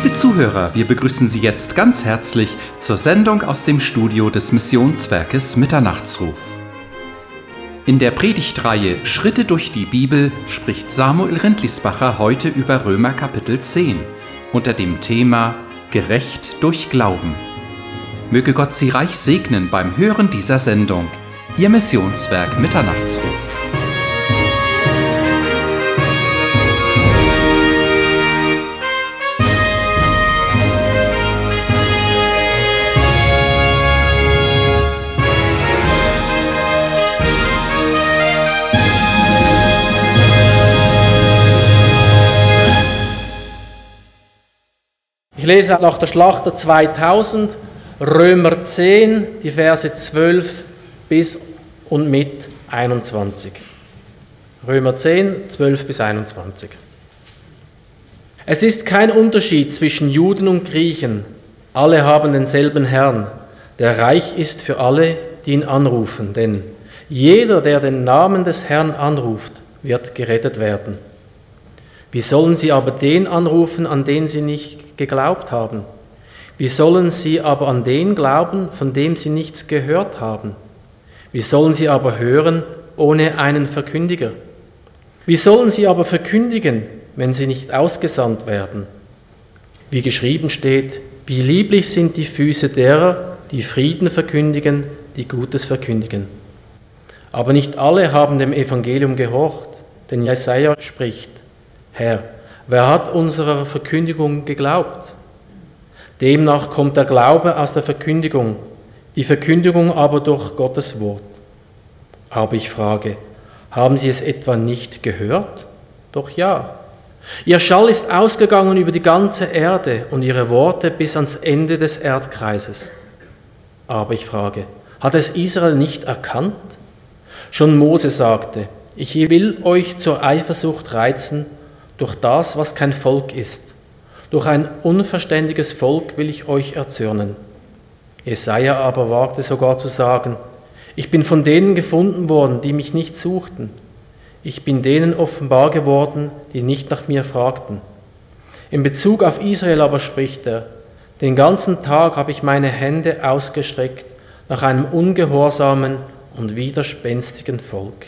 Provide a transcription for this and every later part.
Liebe Zuhörer, wir begrüßen Sie jetzt ganz herzlich zur Sendung aus dem Studio des Missionswerkes Mitternachtsruf. In der Predigtreihe Schritte durch die Bibel spricht Samuel Rindlisbacher heute über Römer Kapitel 10 unter dem Thema Gerecht durch Glauben. Möge Gott Sie reich segnen beim Hören dieser Sendung. Ihr Missionswerk Mitternachtsruf. Lese nach der Schlachter 2000 Römer 10, die Verse 12 bis und mit 21. Römer 10, 12 bis 21. Es ist kein Unterschied zwischen Juden und Griechen. Alle haben denselben Herrn, der reich ist für alle, die ihn anrufen. Denn jeder, der den Namen des Herrn anruft, wird gerettet werden. Wie sollen sie aber den anrufen, an den sie nicht geglaubt haben? Wie sollen sie aber an den glauben, von dem sie nichts gehört haben? Wie sollen sie aber hören ohne einen Verkündiger? Wie sollen sie aber verkündigen, wenn sie nicht ausgesandt werden? Wie geschrieben steht, wie lieblich sind die Füße derer, die Frieden verkündigen, die Gutes verkündigen. Aber nicht alle haben dem Evangelium gehorcht, denn Jesaja spricht, Herr, wer hat unserer Verkündigung geglaubt? Demnach kommt der Glaube aus der Verkündigung, die Verkündigung aber durch Gottes Wort. Aber ich frage, haben Sie es etwa nicht gehört? Doch ja. Ihr Schall ist ausgegangen über die ganze Erde und Ihre Worte bis ans Ende des Erdkreises. Aber ich frage, hat es Israel nicht erkannt? Schon Mose sagte, ich will euch zur Eifersucht reizen durch das, was kein Volk ist. Durch ein unverständiges Volk will ich euch erzürnen. Jesaja aber wagte sogar zu sagen, ich bin von denen gefunden worden, die mich nicht suchten. Ich bin denen offenbar geworden, die nicht nach mir fragten. In Bezug auf Israel aber spricht er, den ganzen Tag habe ich meine Hände ausgestreckt nach einem ungehorsamen und widerspenstigen Volk.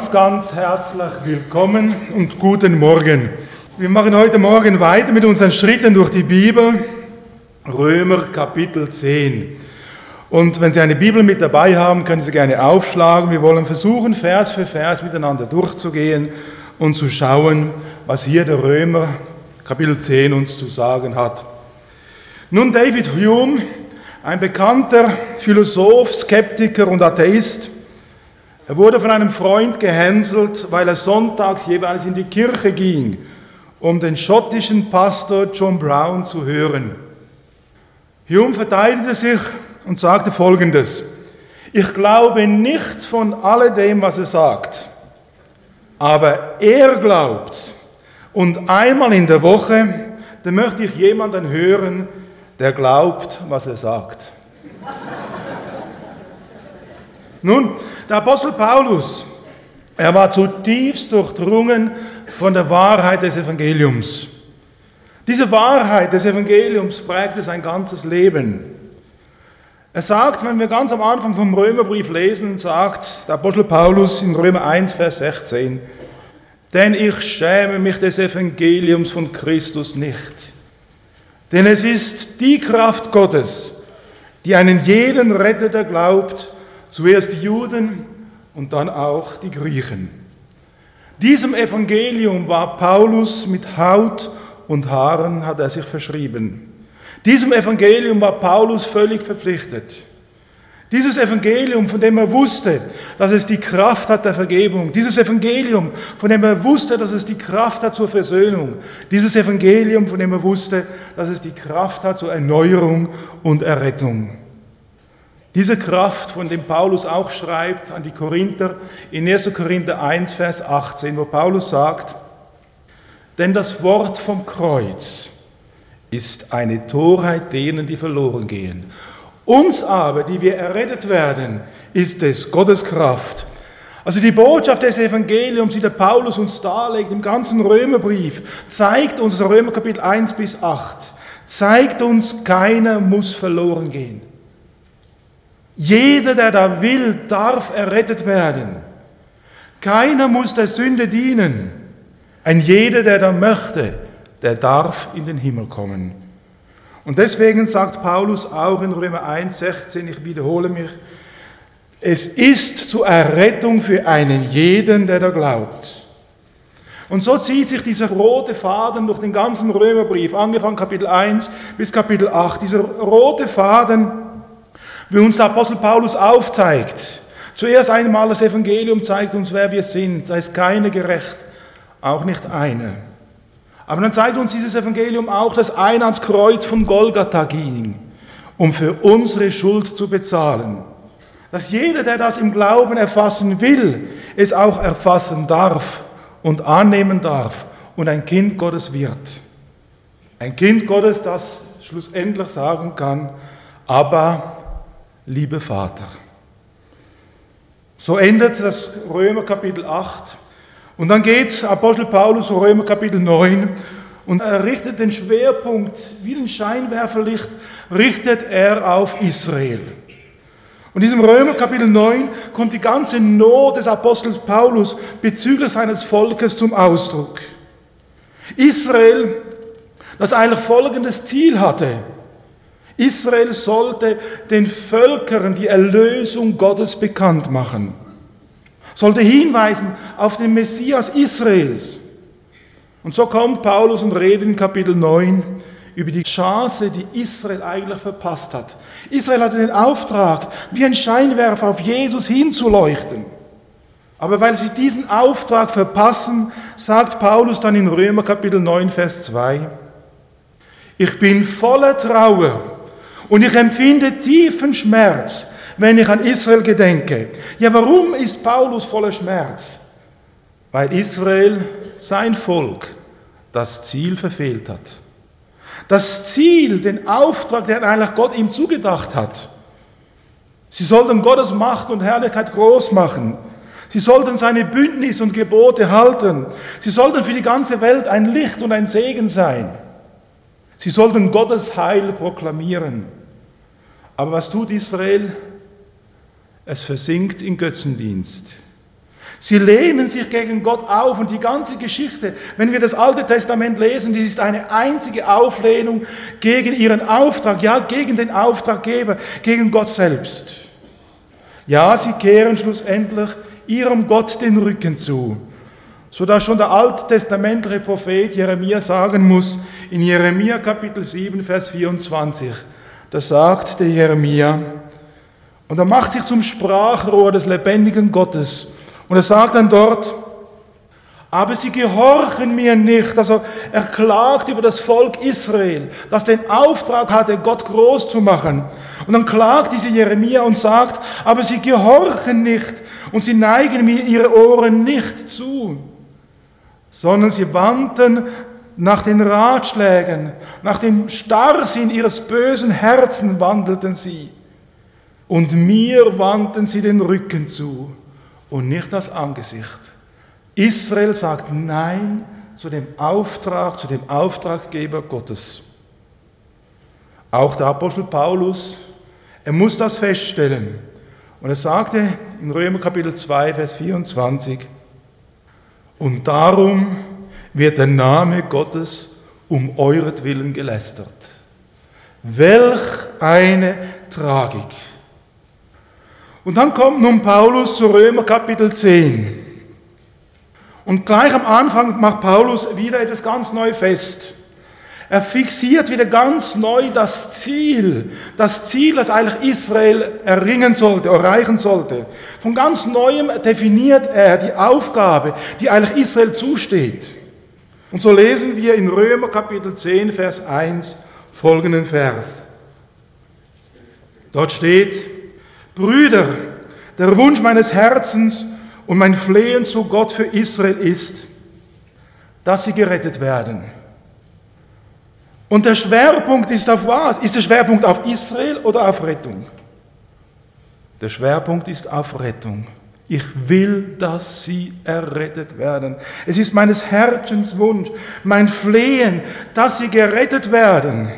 Ganz, ganz herzlich willkommen und guten Morgen. Wir machen heute Morgen weiter mit unseren Schritten durch die Bibel, Römer Kapitel 10. Und wenn Sie eine Bibel mit dabei haben, können Sie gerne aufschlagen. Wir wollen versuchen, Vers für Vers miteinander durchzugehen und zu schauen, was hier der Römer Kapitel 10 uns zu sagen hat. Nun, David Hume, ein bekannter Philosoph, Skeptiker und Atheist, er wurde von einem Freund gehänselt, weil er sonntags jeweils in die Kirche ging, um den schottischen Pastor John Brown zu hören. Hume verteidigte sich und sagte Folgendes. Ich glaube nichts von alledem, was er sagt, aber er glaubt. Und einmal in der Woche, da möchte ich jemanden hören, der glaubt, was er sagt. Nun, der Apostel Paulus, er war zutiefst durchdrungen von der Wahrheit des Evangeliums. Diese Wahrheit des Evangeliums prägte sein ganzes Leben. Er sagt, wenn wir ganz am Anfang vom Römerbrief lesen, sagt der Apostel Paulus in Römer 1, Vers 16, denn ich schäme mich des Evangeliums von Christus nicht. Denn es ist die Kraft Gottes, die einen jeden rettet, der glaubt, zuerst die Juden und dann auch die Griechen. Diesem Evangelium war Paulus mit Haut und Haaren, hat er sich verschrieben. Diesem Evangelium war Paulus völlig verpflichtet. Dieses Evangelium, von dem er wusste, dass es die Kraft hat der Vergebung, dieses Evangelium, von dem er wusste, dass es die Kraft hat zur Versöhnung, dieses Evangelium, von dem er wusste, dass es die Kraft hat zur Erneuerung und Errettung. Diese Kraft, von dem Paulus auch schreibt an die Korinther in 1. Korinther 1, Vers 18, wo Paulus sagt, denn das Wort vom Kreuz, ist eine Torheit denen, die verloren gehen. Uns aber, die wir errettet werden, ist es Gottes Kraft. Also die Botschaft des Evangeliums, die der Paulus uns darlegt im ganzen Römerbrief, zeigt uns, Römer Kapitel 1 bis 8, zeigt uns, keiner muss verloren gehen. Jeder, der da will, darf errettet werden. Keiner muss der Sünde dienen. Ein jeder, der da möchte, der darf in den Himmel kommen. Und deswegen sagt Paulus auch in Römer 1, 16, ich wiederhole mich, es ist zur Errettung für einen jeden, der da glaubt. Und so zieht sich dieser rote Faden durch den ganzen Römerbrief, angefangen Kapitel 1 bis Kapitel 8. Dieser rote Faden, wie uns der Apostel Paulus aufzeigt. Zuerst einmal das Evangelium zeigt uns, wer wir sind. Da ist keiner gerecht, auch nicht einer. Aber dann zeigt uns dieses Evangelium auch, dass einer ans Kreuz von Golgatha ging, um für unsere Schuld zu bezahlen. Dass jeder, der das im Glauben erfassen will, es auch erfassen darf und annehmen darf und ein Kind Gottes wird. Ein Kind Gottes, das schlussendlich sagen kann, aber liebe Vater. So endet das Römer Kapitel 8 und dann geht Apostel Paulus Römer Kapitel 9 und er richtet den Schwerpunkt, wie ein Scheinwerferlicht, richtet er auf Israel. Und in diesem Römer Kapitel 9 kommt die ganze Not des Apostels Paulus bezüglich seines Volkes zum Ausdruck. Israel, das eigentlich folgendes Ziel hatte. Israel sollte den Völkern die Erlösung Gottes bekannt machen sollte hinweisen auf den Messias Israels. Und so kommt Paulus und redet in Kapitel 9 über die Chance, die Israel eigentlich verpasst hat. Israel hatte den Auftrag, wie ein Scheinwerfer auf Jesus hinzuleuchten. Aber weil sie diesen Auftrag verpassen, sagt Paulus dann in Römer Kapitel 9, Vers 2, ich bin voller Trauer und ich empfinde tiefen Schmerz wenn ich an Israel gedenke. Ja, warum ist Paulus voller Schmerz? Weil Israel, sein Volk, das Ziel verfehlt hat. Das Ziel, den Auftrag, den eigentlich Gott ihm zugedacht hat. Sie sollten Gottes Macht und Herrlichkeit groß machen. Sie sollten seine Bündnis und Gebote halten. Sie sollten für die ganze Welt ein Licht und ein Segen sein. Sie sollten Gottes Heil proklamieren. Aber was tut Israel? Es versinkt in Götzendienst. Sie lehnen sich gegen Gott auf und die ganze Geschichte, wenn wir das Alte Testament lesen, dies ist eine einzige Auflehnung gegen ihren Auftrag, ja, gegen den Auftraggeber, gegen Gott selbst. Ja, sie kehren schlussendlich ihrem Gott den Rücken zu, sodass schon der alttestamentliche Prophet Jeremia sagen muss, in Jeremia Kapitel 7, Vers 24, da sagt der Jeremia, und er macht sich zum Sprachrohr des lebendigen Gottes, und er sagt dann dort, aber sie gehorchen mir nicht. Also er klagt über das Volk Israel, das den Auftrag hatte, Gott groß zu machen. Und dann klagt diese Jeremia und sagt, aber sie gehorchen nicht und sie neigen mir ihre Ohren nicht zu, sondern sie wandten nach den Ratschlägen, nach dem Starrsinn ihres bösen Herzens wandelten sie. Und mir wandten sie den Rücken zu und nicht das Angesicht. Israel sagt Nein zu dem Auftrag, zu dem Auftraggeber Gottes. Auch der Apostel Paulus, er muss das feststellen. Und er sagte in Römer Kapitel 2, Vers 24, und darum wird der Name Gottes um euretwillen gelästert. Welch eine Tragik. Und dann kommt nun Paulus zu Römer Kapitel 10. Und gleich am Anfang macht Paulus wieder etwas ganz neu fest. Er fixiert wieder ganz neu das Ziel, das Ziel, das eigentlich Israel erringen sollte, erreichen sollte. Von ganz neuem definiert er die Aufgabe, die eigentlich Israel zusteht. Und so lesen wir in Römer Kapitel 10, Vers 1 folgenden Vers. Dort steht, Brüder, der Wunsch meines Herzens und mein Flehen zu Gott für Israel ist, dass sie gerettet werden. Und der Schwerpunkt ist auf was? Ist der Schwerpunkt auf Israel oder auf Rettung? Der Schwerpunkt ist auf Rettung. Ich will, dass sie errettet werden. Es ist meines Herzens Wunsch, mein Flehen, dass sie gerettet werden.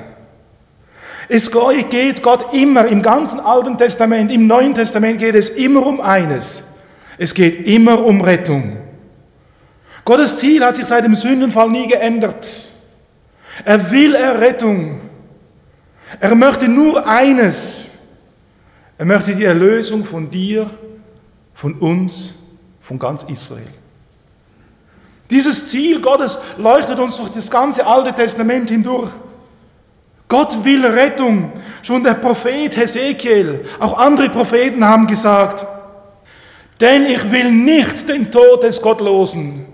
Es geht Gott immer, im ganzen Alten Testament, im Neuen Testament geht es immer um eines. Es geht immer um Rettung. Gottes Ziel hat sich seit dem Sündenfall nie geändert. Er will Errettung. Er möchte nur eines. Er möchte die Erlösung von dir, von uns, von ganz Israel. Dieses Ziel Gottes leuchtet uns durch das ganze Alte Testament hindurch. Gott will Rettung. Schon der Prophet Hesekiel, auch andere Propheten haben gesagt, denn ich will nicht den Tod des Gottlosen,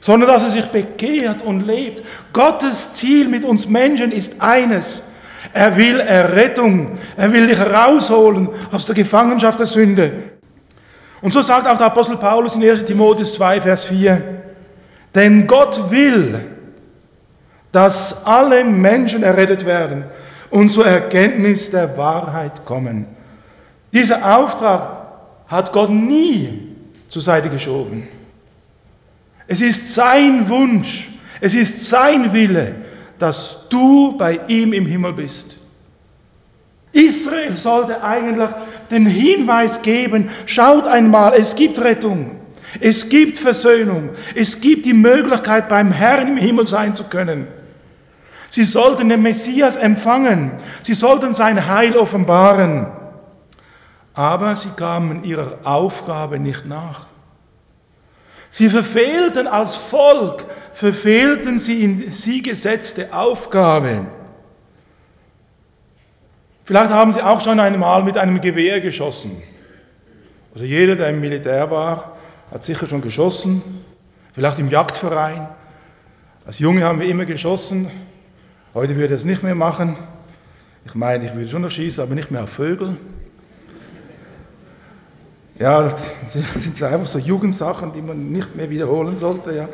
sondern dass er sich bekehrt und lebt. Gottes Ziel mit uns Menschen ist eines. Er will Errettung. Er will dich rausholen aus der Gefangenschaft der Sünde. Und so sagt auch der Apostel Paulus in 1 Timotheus 2, Vers 4, denn Gott will, dass alle Menschen errettet werden und zur Erkenntnis der Wahrheit kommen. Dieser Auftrag hat Gott nie zur Seite geschoben. Es ist sein Wunsch, es ist sein Wille, dass du bei ihm im Himmel bist. Israel sollte eigentlich den Hinweis geben, schaut einmal, es gibt Rettung, es gibt Versöhnung, es gibt die Möglichkeit, beim Herrn im Himmel sein zu können. Sie sollten den Messias empfangen. Sie sollten sein Heil offenbaren. Aber sie kamen ihrer Aufgabe nicht nach. Sie verfehlten als Volk, verfehlten sie in sie gesetzte Aufgabe. Vielleicht haben sie auch schon einmal mit einem Gewehr geschossen. Also jeder, der im Militär war, hat sicher schon geschossen. Vielleicht im Jagdverein. Als Junge haben wir immer geschossen. Heute würde ich es nicht mehr machen. Ich meine, ich würde schon noch schießen, aber nicht mehr auf Vögel. Ja, das sind einfach so Jugendsachen, die man nicht mehr wiederholen sollte. Ja.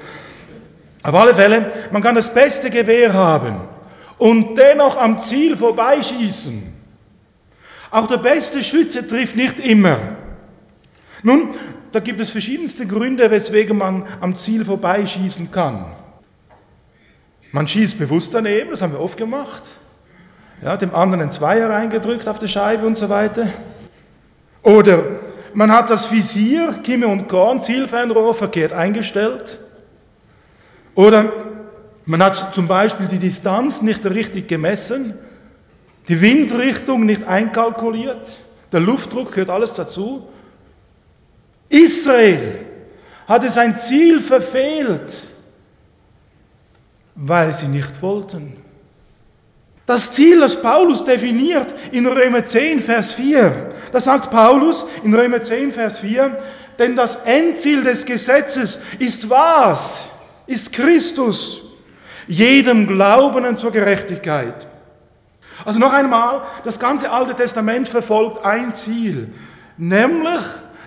Auf alle Fälle, man kann das beste Gewehr haben und dennoch am Ziel vorbeischießen. Auch der beste Schütze trifft nicht immer. Nun, da gibt es verschiedenste Gründe, weswegen man am Ziel vorbeischießen kann. Man schießt bewusst daneben, das haben wir oft gemacht. Ja, dem anderen einen Zweier reingedrückt auf die Scheibe und so weiter. Oder man hat das Visier, Kimme und Korn, Zielfernrohr verkehrt eingestellt. Oder man hat zum Beispiel die Distanz nicht richtig gemessen, die Windrichtung nicht einkalkuliert, der Luftdruck gehört alles dazu. Israel hatte sein Ziel verfehlt, weil sie nicht wollten. Das Ziel, das Paulus definiert in Römer 10, Vers 4, da sagt Paulus in Römer 10, Vers 4, denn das Endziel des Gesetzes ist was? Ist Christus, jedem Glaubenden zur Gerechtigkeit. Also noch einmal, das ganze Alte Testament verfolgt ein Ziel, nämlich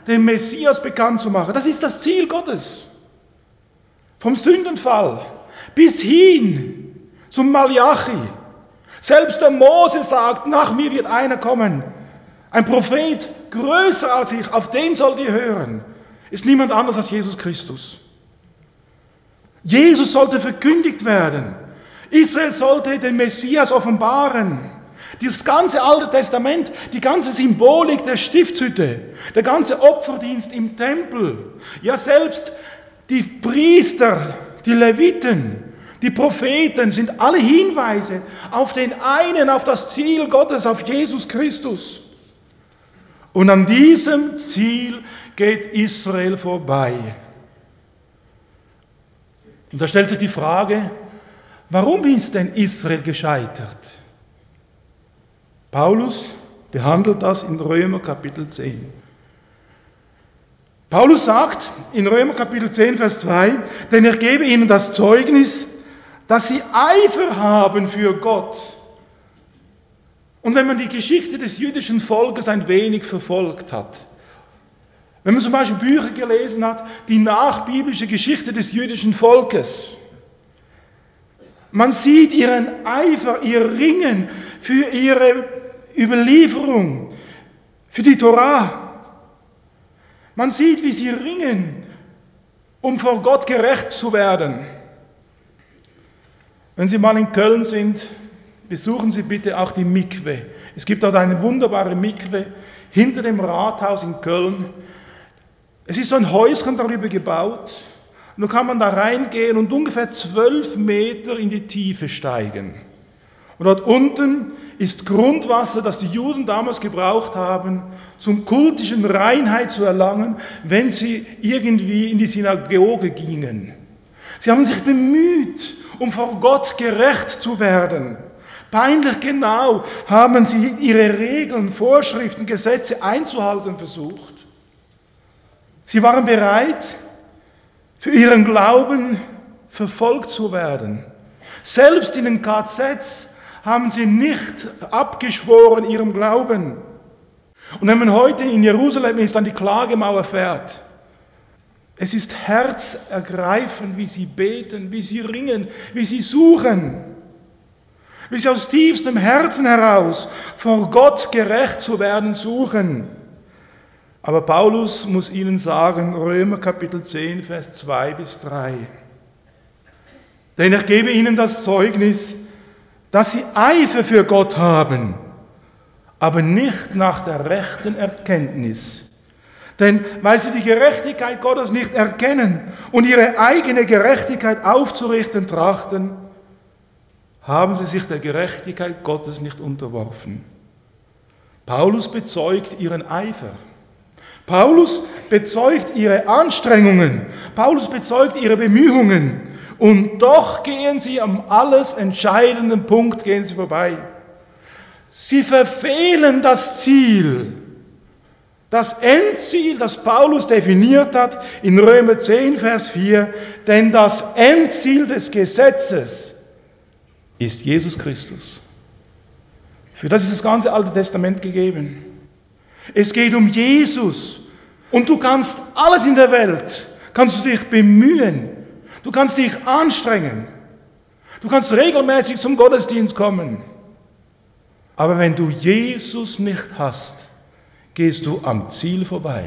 den Messias bekannt zu machen. Das ist das Ziel Gottes. Vom Sündenfall bis hin zum Malachi. Selbst der Mose sagt, nach mir wird einer kommen, ein Prophet größer als ich, auf den sollt ihr hören. Ist niemand anders als Jesus Christus. Jesus sollte verkündigt werden. Israel sollte den Messias offenbaren. Dieses ganze Alte Testament, die ganze Symbolik der Stiftshütte, der ganze Opferdienst im Tempel, ja selbst die Priester, die Leviten, die Propheten sind alle Hinweise auf den einen, auf das Ziel Gottes, auf Jesus Christus. Und an diesem Ziel geht Israel vorbei. Und da stellt sich die Frage, warum ist denn Israel gescheitert? Paulus behandelt das in Römer Kapitel 10. Paulus sagt in Römer Kapitel 10, Vers 2, denn ich gebe ihnen das Zeugnis, dass sie Eifer haben für Gott. Und wenn man die Geschichte des jüdischen Volkes ein wenig verfolgt hat, wenn man zum Beispiel Bücher gelesen hat, die nachbiblische Geschichte des jüdischen Volkes, man sieht ihren Eifer, ihr Ringen für ihre Überlieferung, für die Torah. Man sieht, wie sie ringen, um vor Gott gerecht zu werden. Wenn Sie mal in Köln sind, besuchen Sie bitte auch die Mikwe. Es gibt dort eine wunderbare Mikwe hinter dem Rathaus in Köln. Es ist so ein Häuschen darüber gebaut. Dann kann man da reingehen und ungefähr zwölf Meter in die Tiefe steigen. Und dort unten ist Grundwasser, das die Juden damals gebraucht haben, zum kultischen Reinheit zu erlangen, wenn sie irgendwie in die Synagoge gingen. Sie haben sich bemüht, um vor Gott gerecht zu werden. Peinlich genau haben sie ihre Regeln, Vorschriften, Gesetze einzuhalten versucht. Sie waren bereit, für ihren Glauben verfolgt zu werden. Selbst in den KZs haben sie nicht abgeschworen ihrem Glauben. Und wenn man heute in Jerusalem ist, an die Klagemauer fährt, es ist herzergreifend, wie sie beten, wie sie ringen, wie sie suchen, wie sie aus tiefstem Herzen heraus vor Gott gerecht zu werden suchen. Aber Paulus muss ihnen sagen, Römer Kapitel 10, Vers 2 bis 3. Denn ich gebe ihnen das Zeugnis, dass sie Eifer für Gott haben, aber nicht nach der rechten Erkenntnis. Denn weil sie die Gerechtigkeit Gottes nicht erkennen und ihre eigene Gerechtigkeit aufzurichten trachten, haben sie sich der Gerechtigkeit Gottes nicht unterworfen. Paulus bezeugt ihren Eifer. Paulus bezeugt ihre Anstrengungen, Paulus bezeugt ihre Bemühungen und doch gehen sie am alles entscheidenden Punkt gehen sie vorbei. Sie verfehlen das Ziel, das Endziel, das Paulus definiert hat in Römer 10, Vers 4, denn das Endziel des Gesetzes ist Jesus Christus. Für das ist das ganze Alte Testament gegeben. Es geht um Jesus. Und du kannst alles in der Welt, kannst du dich bemühen. Du kannst dich anstrengen. Du kannst regelmäßig zum Gottesdienst kommen. Aber wenn du Jesus nicht hast, gehst du am Ziel vorbei.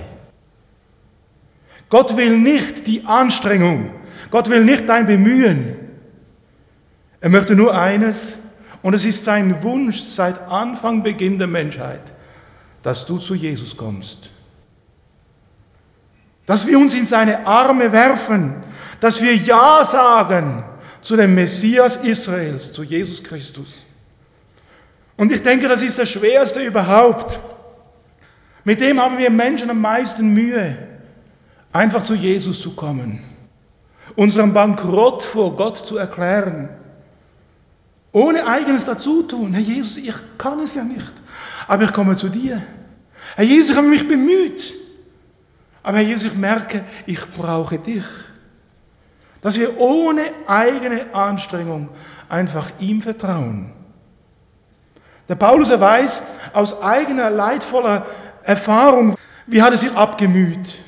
Gott will nicht die Anstrengung. Gott will nicht dein Bemühen. Er möchte nur eines, und es ist sein Wunsch seit Anfang Beginn der Menschheit dass du zu Jesus kommst. dass wir uns in seine Arme werfen, dass wir Ja sagen zu dem Messias Israels, zu Jesus Christus. Und ich denke, das ist das Schwerste überhaupt. Mit dem haben wir Menschen am meisten Mühe, einfach zu Jesus zu kommen, unseren Bankrott vor Gott zu erklären, ohne eigenes Dazutun. Herr Jesus, ich kann es ja nicht, aber ich komme zu dir. Herr Jesus, ich habe mich bemüht, aber Herr Jesus, ich merke, ich brauche dich. Dass wir ohne eigene Anstrengung einfach ihm vertrauen. Der Paulus er weiß aus eigener leidvoller Erfahrung, wie hat er sich abgemüht.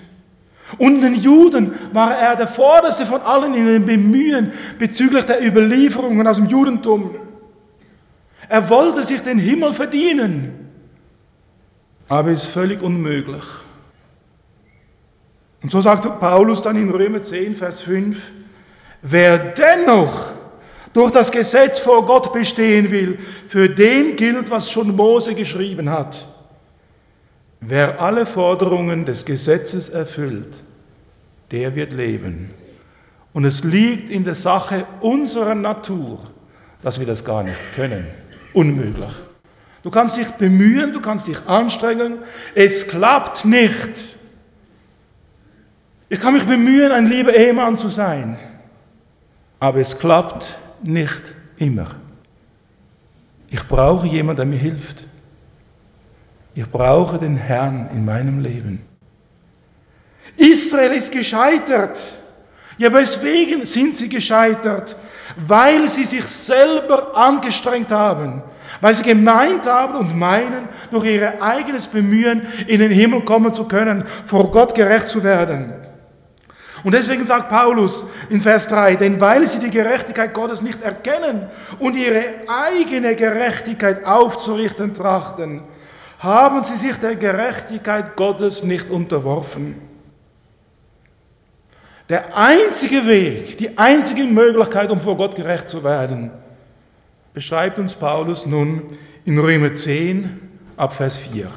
Und den Juden war er der Vorderste von allen in den Bemühen bezüglich der Überlieferungen aus dem Judentum. Er wollte sich den Himmel verdienen, aber es ist völlig unmöglich. Und so sagt Paulus dann in Römer 10, Vers 5, wer dennoch durch das Gesetz vor Gott bestehen will, für den gilt, was schon Mose geschrieben hat. Wer alle Forderungen des Gesetzes erfüllt, der wird leben. Und es liegt in der Sache unserer Natur, dass wir das gar nicht können. Unmöglich. Du kannst dich bemühen, du kannst dich anstrengen, es klappt nicht. Ich kann mich bemühen, ein lieber Ehemann zu sein, aber es klappt nicht immer. Ich brauche jemanden, der mir hilft. Ich brauche den Herrn in meinem Leben. Israel ist gescheitert. Ja, weswegen sind sie gescheitert? Weil sie sich selber angestrengt haben. Weil sie gemeint haben und meinen, durch ihr eigenes Bemühen in den Himmel kommen zu können, vor Gott gerecht zu werden. Und deswegen sagt Paulus in Vers 3, denn weil sie die Gerechtigkeit Gottes nicht erkennen und ihre eigene Gerechtigkeit aufzurichten trachten, haben sie sich der Gerechtigkeit Gottes nicht unterworfen. Der einzige Weg, die einzige Möglichkeit, um vor Gott gerecht zu werden, beschreibt uns Paulus nun in Römer 10 ab Vers 4.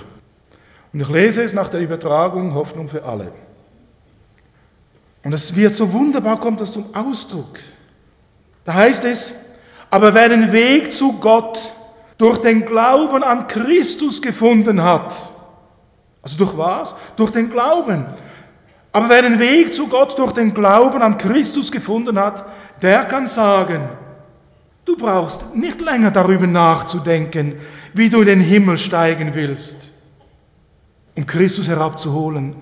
Und ich lese es nach der Übertragung Hoffnung für alle. Und es wird so wunderbar, kommt das zum Ausdruck. Da heißt es, aber wer den Weg zu Gott durch den Glauben an Christus gefunden hat, also durch was? Durch den Glauben. Aber wer den Weg zu Gott durch den Glauben an Christus gefunden hat, der kann sagen, du brauchst nicht länger darüber nachzudenken, wie du in den Himmel steigen willst, um Christus herabzuholen.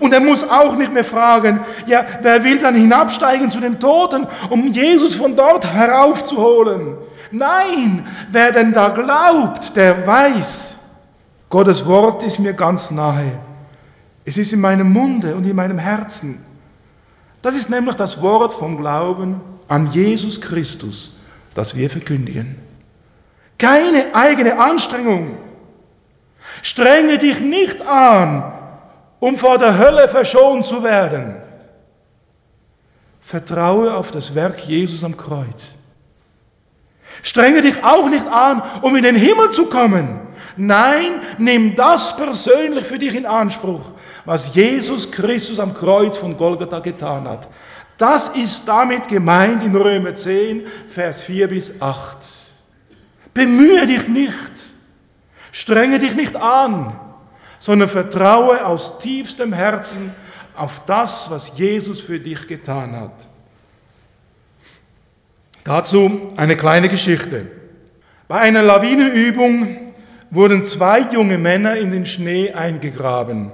Und er muss auch nicht mehr fragen, ja, wer will dann hinabsteigen zu den Toten, um Jesus von dort heraufzuholen? Nein, wer denn da glaubt, der weiß, Gottes Wort ist mir ganz nahe. Es ist in meinem Munde und in meinem Herzen. Das ist nämlich das Wort vom Glauben an Jesus Christus, das wir verkündigen. Keine eigene Anstrengung. Strenge dich nicht an, um vor der Hölle verschont zu werden. Vertraue auf das Werk Jesus am Kreuz. Strenge dich auch nicht an, um in den Himmel zu kommen. Nein, nimm das persönlich für dich in Anspruch, was Jesus Christus am Kreuz von Golgatha getan hat. Das ist damit gemeint in Römer 10, Vers 4 bis 8. Bemühe dich nicht, strenge dich nicht an, sondern vertraue aus tiefstem Herzen auf das, was Jesus für dich getan hat. Dazu eine kleine Geschichte. Bei einer Lawinenübung wurden zwei junge Männer in den Schnee eingegraben.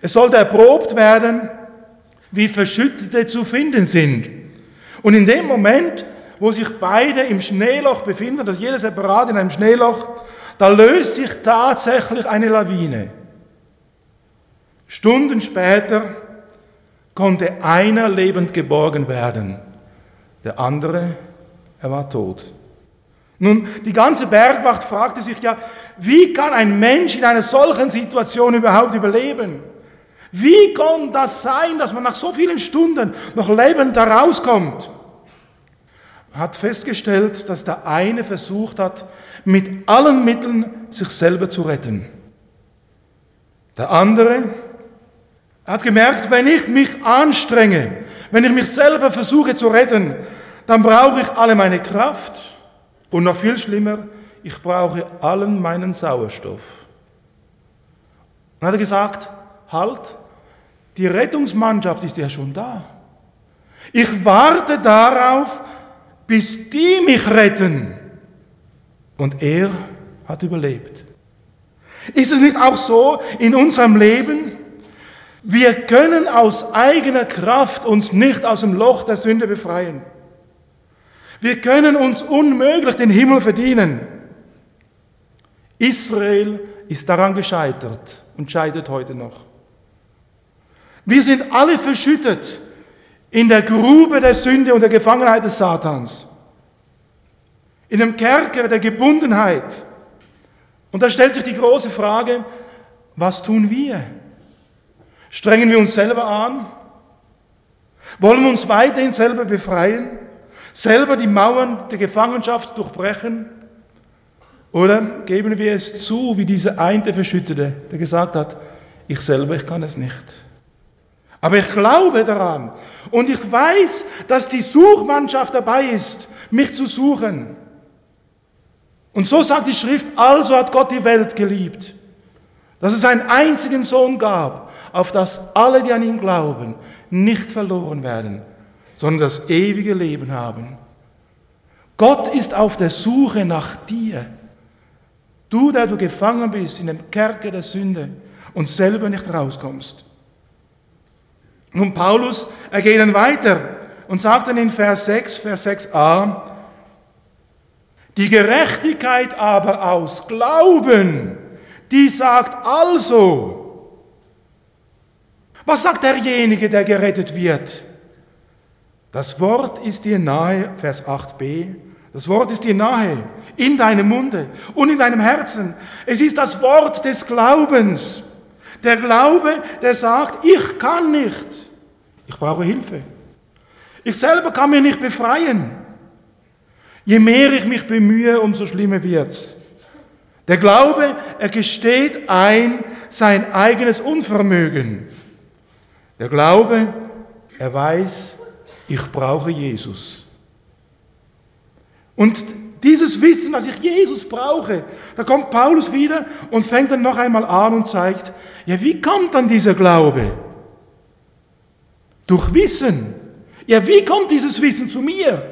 Es sollte erprobt werden, wie Verschüttete zu finden sind. Und in dem Moment, wo sich beide im Schneeloch befinden, also jeder separat in einem Schneeloch, da löst sich tatsächlich eine Lawine. Stunden später konnte einer lebend geborgen werden, der andere, er war tot. Nun, die ganze Bergwacht fragte sich ja, wie kann ein Mensch in einer solchen Situation überhaupt überleben? Wie kann das sein, dass man nach so vielen Stunden noch lebend da rauskommt? hat festgestellt, dass der eine versucht hat, mit allen Mitteln sich selber zu retten. Der andere Er hat gemerkt, wenn ich mich anstrenge, wenn ich mich selber versuche zu retten, dann brauche ich alle meine Kraft und noch viel schlimmer, ich brauche allen meinen Sauerstoff. Und hat er gesagt, halt, die Rettungsmannschaft ist ja schon da. Ich warte darauf, bis die mich retten. Und er hat überlebt. Ist es nicht auch so in unserem Leben? Wir können aus eigener Kraft uns nicht aus dem Loch der Sünde befreien. Wir können uns unmöglich den Himmel verdienen. Israel ist daran gescheitert und scheitert heute noch. Wir sind alle verschüttet in der Grube der Sünde und der Gefangenheit des Satans, in dem Kerker der Gebundenheit. Und da stellt sich die große Frage, was tun wir? Strengen wir uns selber an? Wollen wir uns weiterhin selber befreien? Selber die Mauern der Gefangenschaft durchbrechen? Oder geben wir es zu, wie dieser eine Verschüttete, der gesagt hat, ich selber, ich kann es nicht. Aber ich glaube daran und ich weiß, dass die Suchmannschaft dabei ist, mich zu suchen. Und so sagt die Schrift, also hat Gott die Welt geliebt, dass es einen einzigen Sohn gab, auf das alle, die an ihn glauben, nicht verloren werden, sondern das ewige Leben haben. Gott ist auf der Suche nach dir. Du, der du gefangen bist in dem Kerker der Sünde und selber nicht rauskommst. Nun, Paulus, er geht dann weiter und sagt dann in Vers 6, Vers 6a, die Gerechtigkeit aber aus Glauben, die sagt also, was sagt derjenige, der gerettet wird? Das Wort ist dir nahe, Vers 8b, das Wort ist dir nahe, in deinem Munde und in deinem Herzen. Es ist das Wort des Glaubens. Der Glaube, der sagt, ich kann nicht. Ich brauche Hilfe. Ich selber kann mich nicht befreien. Je mehr ich mich bemühe, umso schlimmer wird's. Der Glaube, er gesteht ein sein eigenes Unvermögen. Der Glaube, er weiß, ich brauche Jesus. Und dieses Wissen, dass ich Jesus brauche, da kommt Paulus wieder und fängt dann noch einmal an und zeigt, ja, wie kommt dann dieser Glaube? Durch Wissen. Ja, wie kommt dieses Wissen zu mir?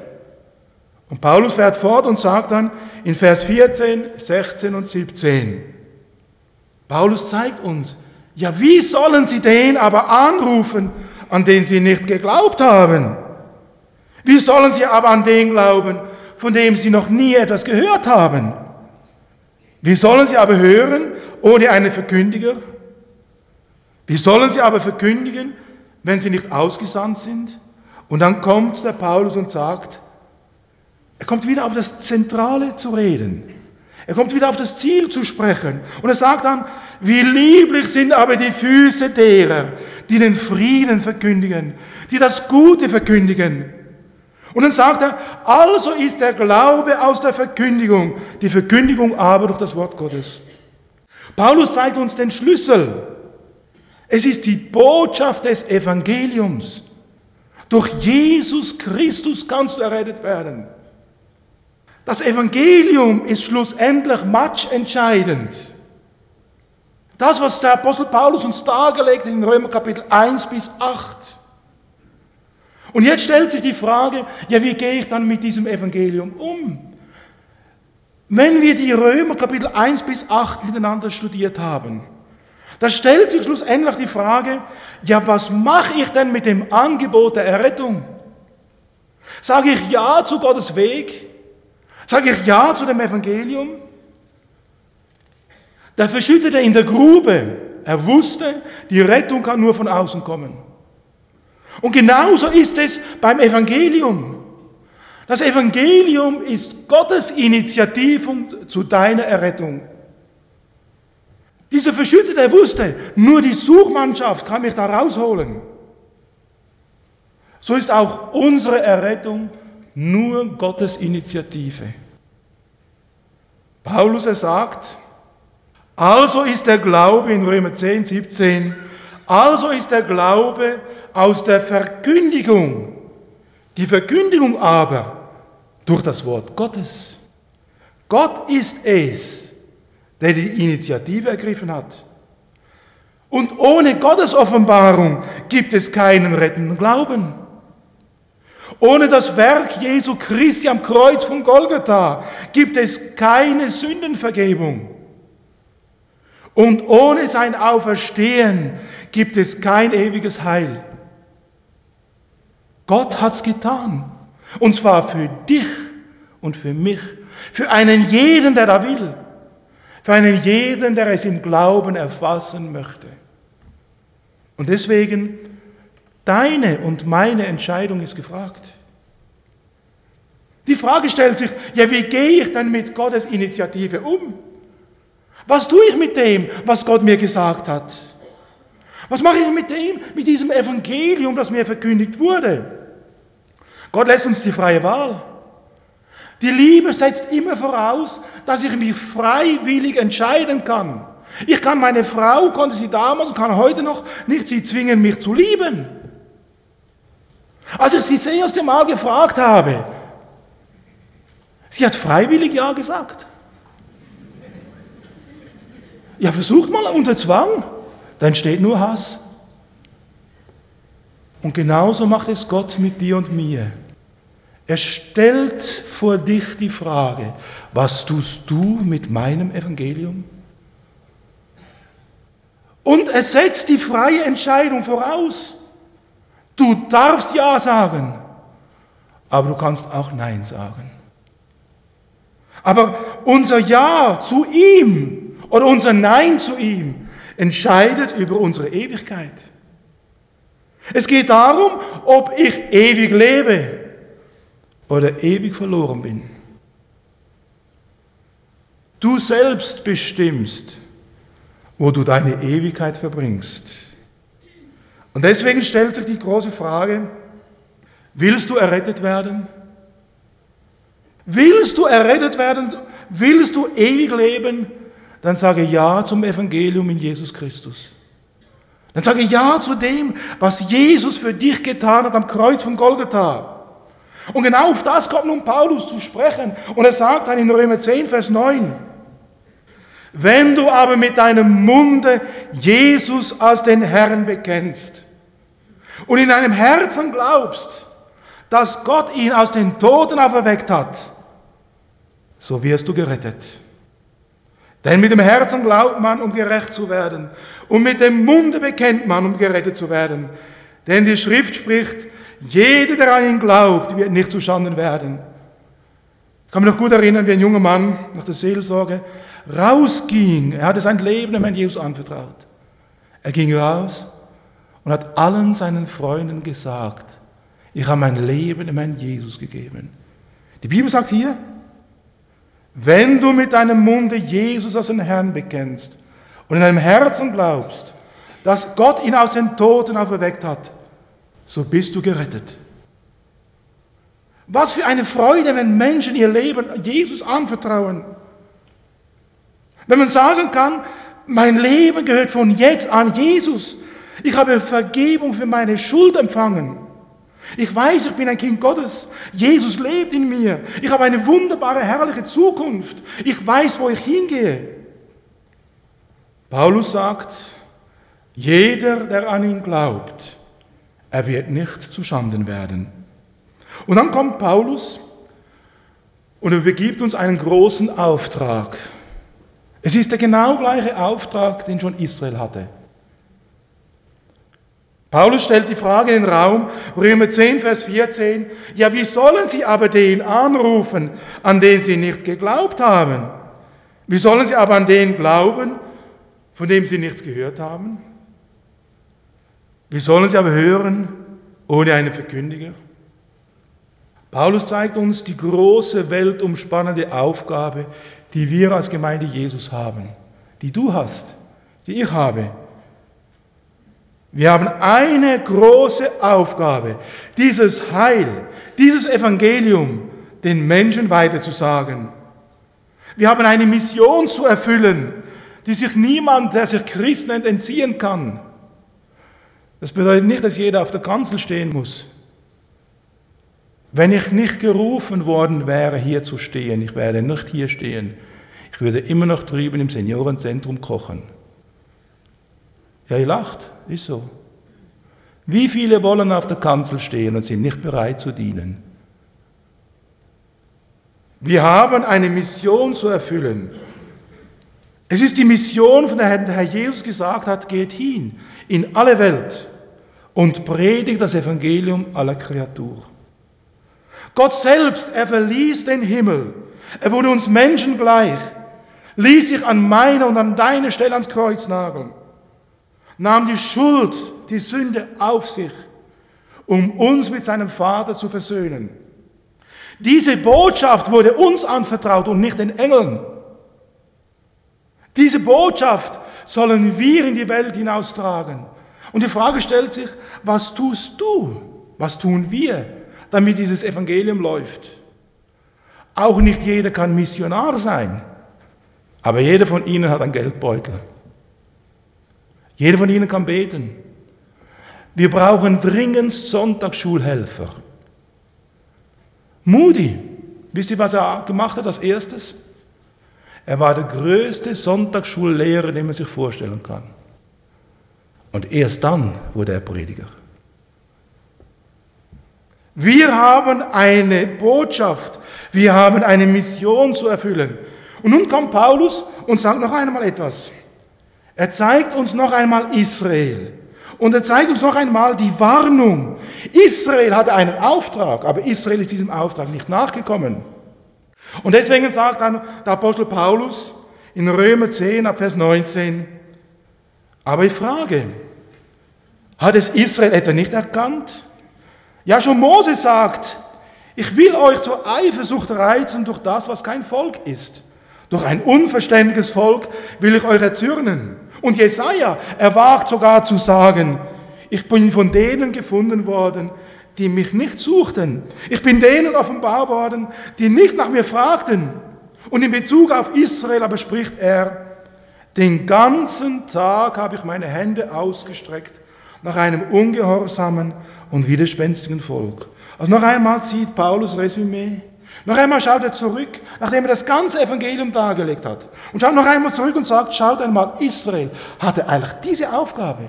Und Paulus fährt fort und sagt dann in Vers 14, 16 und 17, Paulus zeigt uns, ja, wie sollen sie den aber anrufen, an den sie nicht geglaubt haben? Wie sollen sie aber an den glauben, von dem sie noch nie etwas gehört haben? Wie sollen sie aber hören ohne einen Verkündiger? Wie sollen sie aber verkündigen, wenn sie nicht ausgesandt sind? Und dann kommt der Paulus und sagt, er kommt wieder auf das Zentrale zu reden. Er kommt wieder auf das Ziel zu sprechen. Und er sagt dann, wie lieblich sind aber die Füße derer, die den Frieden verkündigen, die das Gute verkündigen. Und dann sagt er, also ist der Glaube aus der Verkündigung, die Verkündigung aber durch das Wort Gottes. Paulus zeigt uns den Schlüssel. Es ist die Botschaft des Evangeliums. Durch Jesus Christus kannst du errettet werden. Das Evangelium ist schlussendlich matchentscheidend. Das, was der Apostel Paulus uns dargelegt in Römer Kapitel 1 bis 8. Und jetzt stellt sich die Frage, ja, wie gehe ich dann mit diesem Evangelium um? Wenn wir die Römer Kapitel 1 bis 8 miteinander studiert haben, da stellt sich schlussendlich die Frage, ja, was mache ich denn mit dem Angebot der Errettung? Sage ich Ja zu Gottes Weg? Sage ich Ja zu dem Evangelium? Der Verschüttete in der Grube, er wusste, die Rettung kann nur von außen kommen. Und genauso ist es beim Evangelium. Das Evangelium ist Gottes Initiative zu deiner Errettung. Dieser Verschüttete wusste, nur die Suchmannschaft kann mich da rausholen. So ist auch unsere Errettung nur Gottes Initiative. Paulus er sagt, also ist der Glaube in Römer 10, 17 Also ist der Glaube aus der Verkündigung, die Verkündigung aber durch das Wort Gottes. Gott ist es, der die Initiative ergriffen hat. Und ohne Gottes Offenbarung gibt es keinen rettenden Glauben. Ohne das Werk Jesu Christi am Kreuz von Golgatha gibt es keine Sündenvergebung. Und ohne sein Auferstehen gibt es kein ewiges Heil. Gott hat's getan. Und zwar für dich und für mich. Für einen jeden, der da will. Für einen jeden, der es im Glauben erfassen möchte. Und deswegen, deine und meine Entscheidung ist gefragt. Die Frage stellt sich, ja, wie gehe ich denn mit Gottes Initiative um? Was tue ich mit dem, was Gott mir gesagt hat? Was mache ich mit dem, mit diesem Evangelium, das mir verkündigt wurde? Gott lässt uns die freie Wahl. Die Liebe setzt immer voraus, dass ich mich freiwillig entscheiden kann. Ich kann meine Frau, konnte sie damals und kann heute noch nicht sie zwingen, mich zu lieben. Als ich sie das erste Mal gefragt habe, sie hat freiwillig Ja gesagt. Ja, versucht mal unter Zwang, dann entsteht nur Hass. Und genauso macht es Gott mit dir und mir. Er stellt vor dich die Frage, was tust du mit meinem Evangelium? Und es setzt die freie Entscheidung voraus. Du darfst Ja sagen, aber du kannst auch Nein sagen. Aber unser Ja zu ihm oder unser Nein zu ihm entscheidet über unsere Ewigkeit. Es geht darum, ob ich ewig lebe oder ewig verloren bin. Du selbst bestimmst, wo du deine Ewigkeit verbringst. Und deswegen stellt sich die große Frage, willst du errettet werden? Willst du errettet werden? Willst du ewig leben? Dann sage Ja zum Evangelium in Jesus Christus. Dann sage Ja zu dem, was Jesus für dich getan hat am Kreuz von Golgatha. Und genau auf das kommt nun Paulus zu sprechen. Und er sagt dann in Römer 10, Vers 9, wenn du aber mit deinem Munde Jesus als den Herrn bekennst und in deinem Herzen glaubst, dass Gott ihn aus den Toten auferweckt hat, so wirst du gerettet. Denn mit dem Herzen glaubt man, um gerecht zu werden, und mit dem Munde bekennt man, um gerettet zu werden. Denn die Schrift spricht, jeder, der an ihn glaubt, wird nicht zustande werden. Ich kann mich noch gut erinnern, wie ein junger Mann nach der Seelsorge rausging. Er hatte sein Leben dem Herrn Jesus anvertraut. Er ging raus und hat allen seinen Freunden gesagt, ich habe mein Leben dem Herrn Jesus gegeben. Die Bibel sagt hier, wenn du mit deinem Munde Jesus als den Herrn bekennst und in deinem Herzen glaubst, dass Gott ihn aus den Toten auferweckt hat, so bist du gerettet. Was für eine Freude, wenn Menschen ihr Leben Jesus anvertrauen. Wenn man sagen kann, mein Leben gehört von jetzt an Jesus. Ich habe Vergebung für meine Schuld empfangen. Ich weiß, ich bin ein Kind Gottes. Jesus lebt in mir. Ich habe eine wunderbare, herrliche Zukunft. Ich weiß, wo ich hingehe. Paulus sagt, jeder, der an ihn glaubt, er wird nicht zuschanden werden. Und dann kommt Paulus und er begibt uns einen großen Auftrag. Es ist der genau gleiche Auftrag, den schon Israel hatte. Paulus stellt die Frage in den Raum, Römer 10, Vers 14, ja, wie sollen sie aber den anrufen, an den sie nicht geglaubt haben? Wie sollen sie aber an den glauben, von dem sie nichts gehört haben? Wie sollen sie aber hören ohne einen Verkündiger? Paulus zeigt uns die große weltumspannende Aufgabe, die wir als Gemeinde Jesus haben, die du hast, die ich habe. Wir haben eine große Aufgabe, dieses Heil, dieses Evangelium den Menschen weiterzusagen. Wir haben eine Mission zu erfüllen, die sich niemand, der sich Christ nennt, entziehen kann. Das bedeutet nicht, dass jeder auf der Kanzel stehen muss. Wenn ich nicht gerufen worden wäre, hier zu stehen, ich werde nicht hier stehen, ich würde immer noch drüben im Seniorenzentrum kochen. Ja, ihr lacht, ist so. Wie viele wollen auf der Kanzel stehen und sind nicht bereit zu dienen? Wir haben eine Mission zu erfüllen. Es ist die Mission, von der Herr Jesus gesagt hat, geht hin in alle Welt und predigt das Evangelium aller Kreatur. Gott selbst, er verließ den Himmel. Er wurde uns Menschen gleich, ließ sich an meine und an deine Stelle ans Kreuz nageln, nahm die Schuld, die Sünde auf sich, um uns mit seinem Vater zu versöhnen. Diese Botschaft wurde uns anvertraut und nicht den Engeln. Diese Botschaft sollen wir in die Welt hinaustragen. Und die Frage stellt sich, was tust du? Was tun wir, damit dieses Evangelium läuft? Auch nicht jeder kann Missionar sein, aber jeder von ihnen hat einen Geldbeutel. Jeder von ihnen kann beten. Wir brauchen dringend Sonntagsschulhelfer. Moody, wisst ihr, was er gemacht hat als erstes? Er war der größte Sonntagsschullehrer, den man sich vorstellen kann. Und erst dann wurde er Prediger. Wir haben eine Botschaft, wir haben eine Mission zu erfüllen. Und nun kommt Paulus und sagt noch einmal etwas. Er zeigt uns noch einmal Israel. Und er zeigt uns noch einmal die Warnung. Israel hatte einen Auftrag, aber Israel ist diesem Auftrag nicht nachgekommen. Und deswegen sagt dann der Apostel Paulus in Römer 10 ab Vers 19, aber ich frage, hat es Israel etwa nicht erkannt? Ja, schon Mose sagt, ich will euch zur Eifersucht reizen durch das, was kein Volk ist. Durch ein unverständiges Volk will ich euch erzürnen. Und Jesaja, er wagt sogar zu sagen, ich bin von denen gefunden worden, die mich nicht suchten. Ich bin denen offenbar worden, die nicht nach mir fragten. Und in Bezug auf Israel aber spricht er, den ganzen Tag habe ich meine Hände ausgestreckt nach einem ungehorsamen und widerspenstigen Volk. Also noch einmal zieht Paulus Resümee. Noch einmal schaut er zurück, nachdem er das ganze Evangelium dargelegt hat. Und schaut noch einmal zurück und sagt, schaut einmal, Israel hatte eigentlich diese Aufgabe.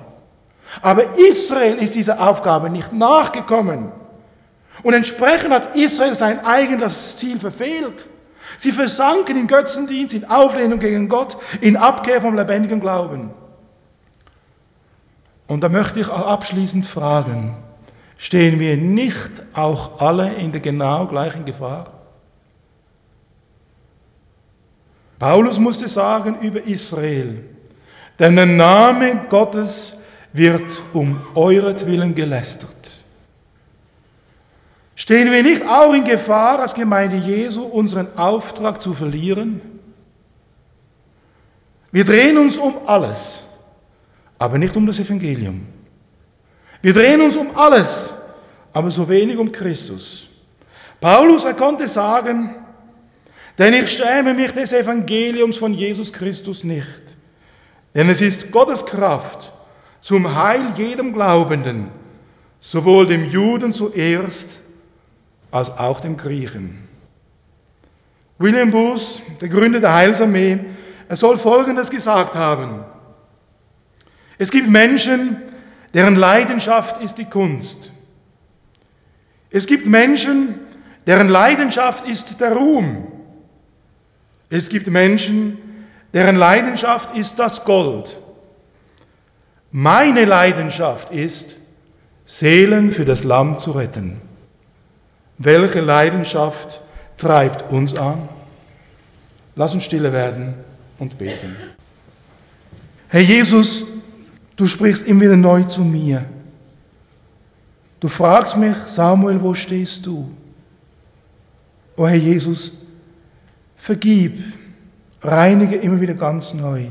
Aber Israel ist dieser Aufgabe nicht nachgekommen. Und entsprechend hat Israel sein eigenes Ziel verfehlt. Sie versanken in Götzendienst, in Auflehnung gegen Gott, in Abkehr vom lebendigen Glauben. Und da möchte ich auch abschließend fragen, stehen wir nicht auch alle in der genau gleichen Gefahr? Paulus musste sagen über Israel, denn der Name Gottes wird um euretwillen gelästert. Stehen wir nicht auch in Gefahr, als Gemeinde Jesu unseren Auftrag zu verlieren? Wir drehen uns um alles, aber nicht um das Evangelium. Wir drehen uns um alles, aber so wenig um Christus. Paulus, er konnte sagen, denn ich schäme mich des Evangeliums von Jesus Christus nicht, denn es ist Gottes Kraft zum Heil jedem Glaubenden, sowohl dem Juden zuerst als auch dem Griechen. William Booth, der Gründer der Heilsarmee, er soll Folgendes gesagt haben. Es gibt Menschen, deren Leidenschaft ist die Kunst. Es gibt Menschen, deren Leidenschaft ist der Ruhm. Es gibt Menschen, deren Leidenschaft ist das Gold. Meine Leidenschaft ist, Seelen für das Lamm zu retten. Welche Leidenschaft treibt uns an? Lass uns stille werden und beten. Herr Jesus, du sprichst immer wieder neu zu mir. Du fragst mich, Samuel, wo stehst du? O Herr Jesus, vergib, reinige immer wieder ganz neu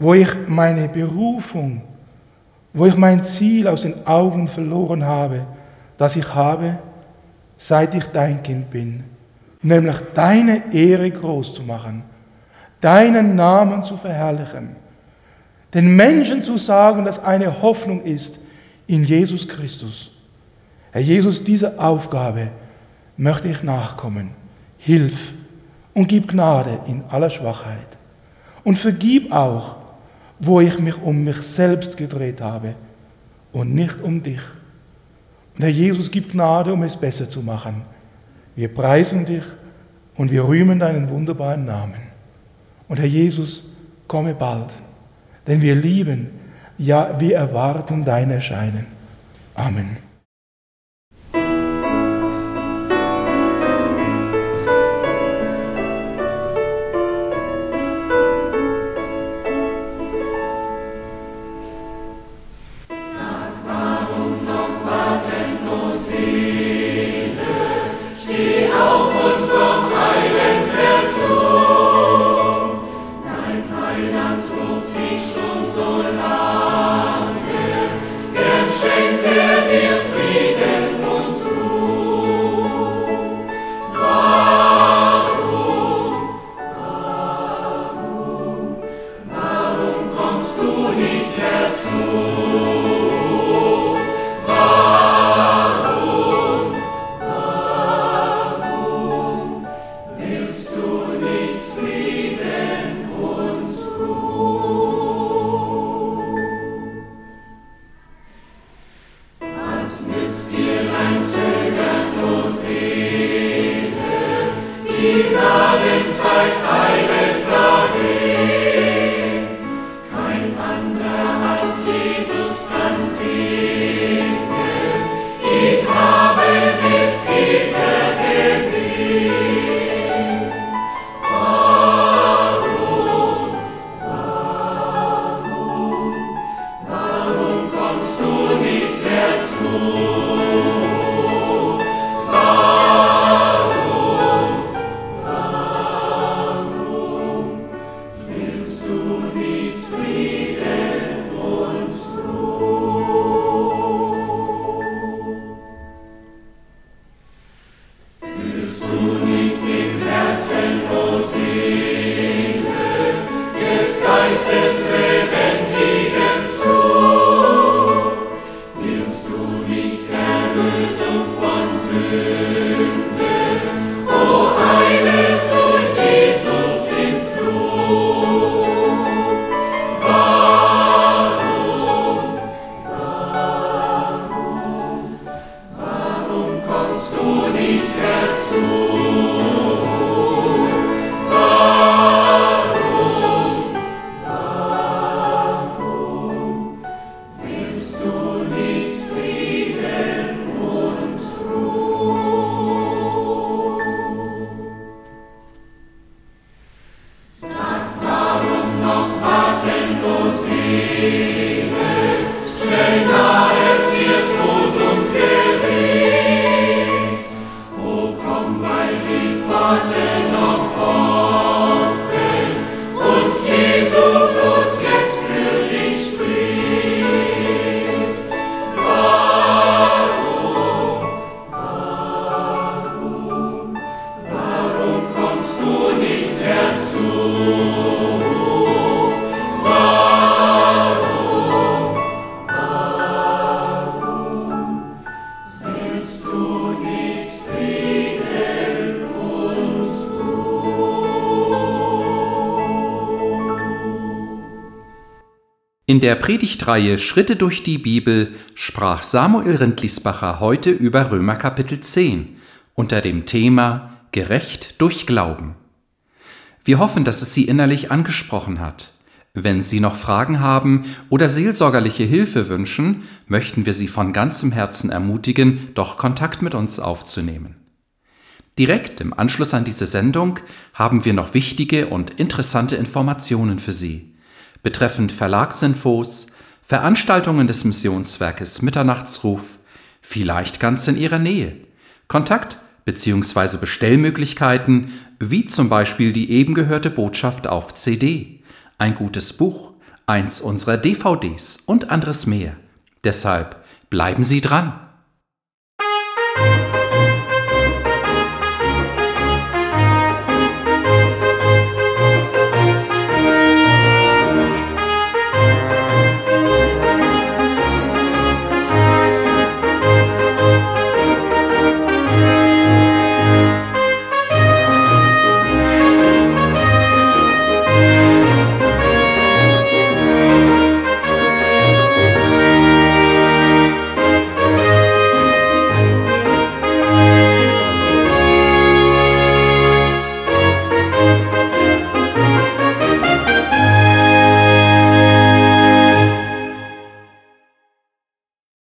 wo ich meine Berufung, wo ich mein Ziel aus den Augen verloren habe, das ich habe, seit ich dein Kind bin, nämlich deine Ehre groß zu machen, deinen Namen zu verherrlichen, den Menschen zu sagen, dass eine Hoffnung ist, in Jesus Christus. Herr Jesus, diese Aufgabe möchte ich nachkommen. Hilf und gib Gnade in aller Schwachheit. Und vergib auch, wo ich mich um mich selbst gedreht habe und nicht um dich. Und Herr Jesus, gib Gnade, um es besser zu machen. Wir preisen dich und wir rühmen deinen wunderbaren Namen. Und Herr Jesus, komme bald, denn wir lieben, ja, wir erwarten dein Erscheinen. Amen. In der Predigtreihe Schritte durch die Bibel sprach Samuel Rindlisbacher heute über Römer Kapitel 10 unter dem Thema Gerecht durch Glauben. Wir hoffen, dass es Sie innerlich angesprochen hat. Wenn Sie noch Fragen haben oder seelsorgerliche Hilfe wünschen, möchten wir Sie von ganzem Herzen ermutigen, doch Kontakt mit uns aufzunehmen. Direkt im Anschluss an diese Sendung haben wir noch wichtige und interessante Informationen für Sie betreffend Verlagsinfos, Veranstaltungen des Missionswerkes Mitternachtsruf, vielleicht ganz in Ihrer Nähe, Kontakt bzw. Bestellmöglichkeiten, wie zum Beispiel die eben gehörte Botschaft auf CD, ein gutes Buch, eins unserer DVDs und anderes mehr. Deshalb bleiben Sie dran!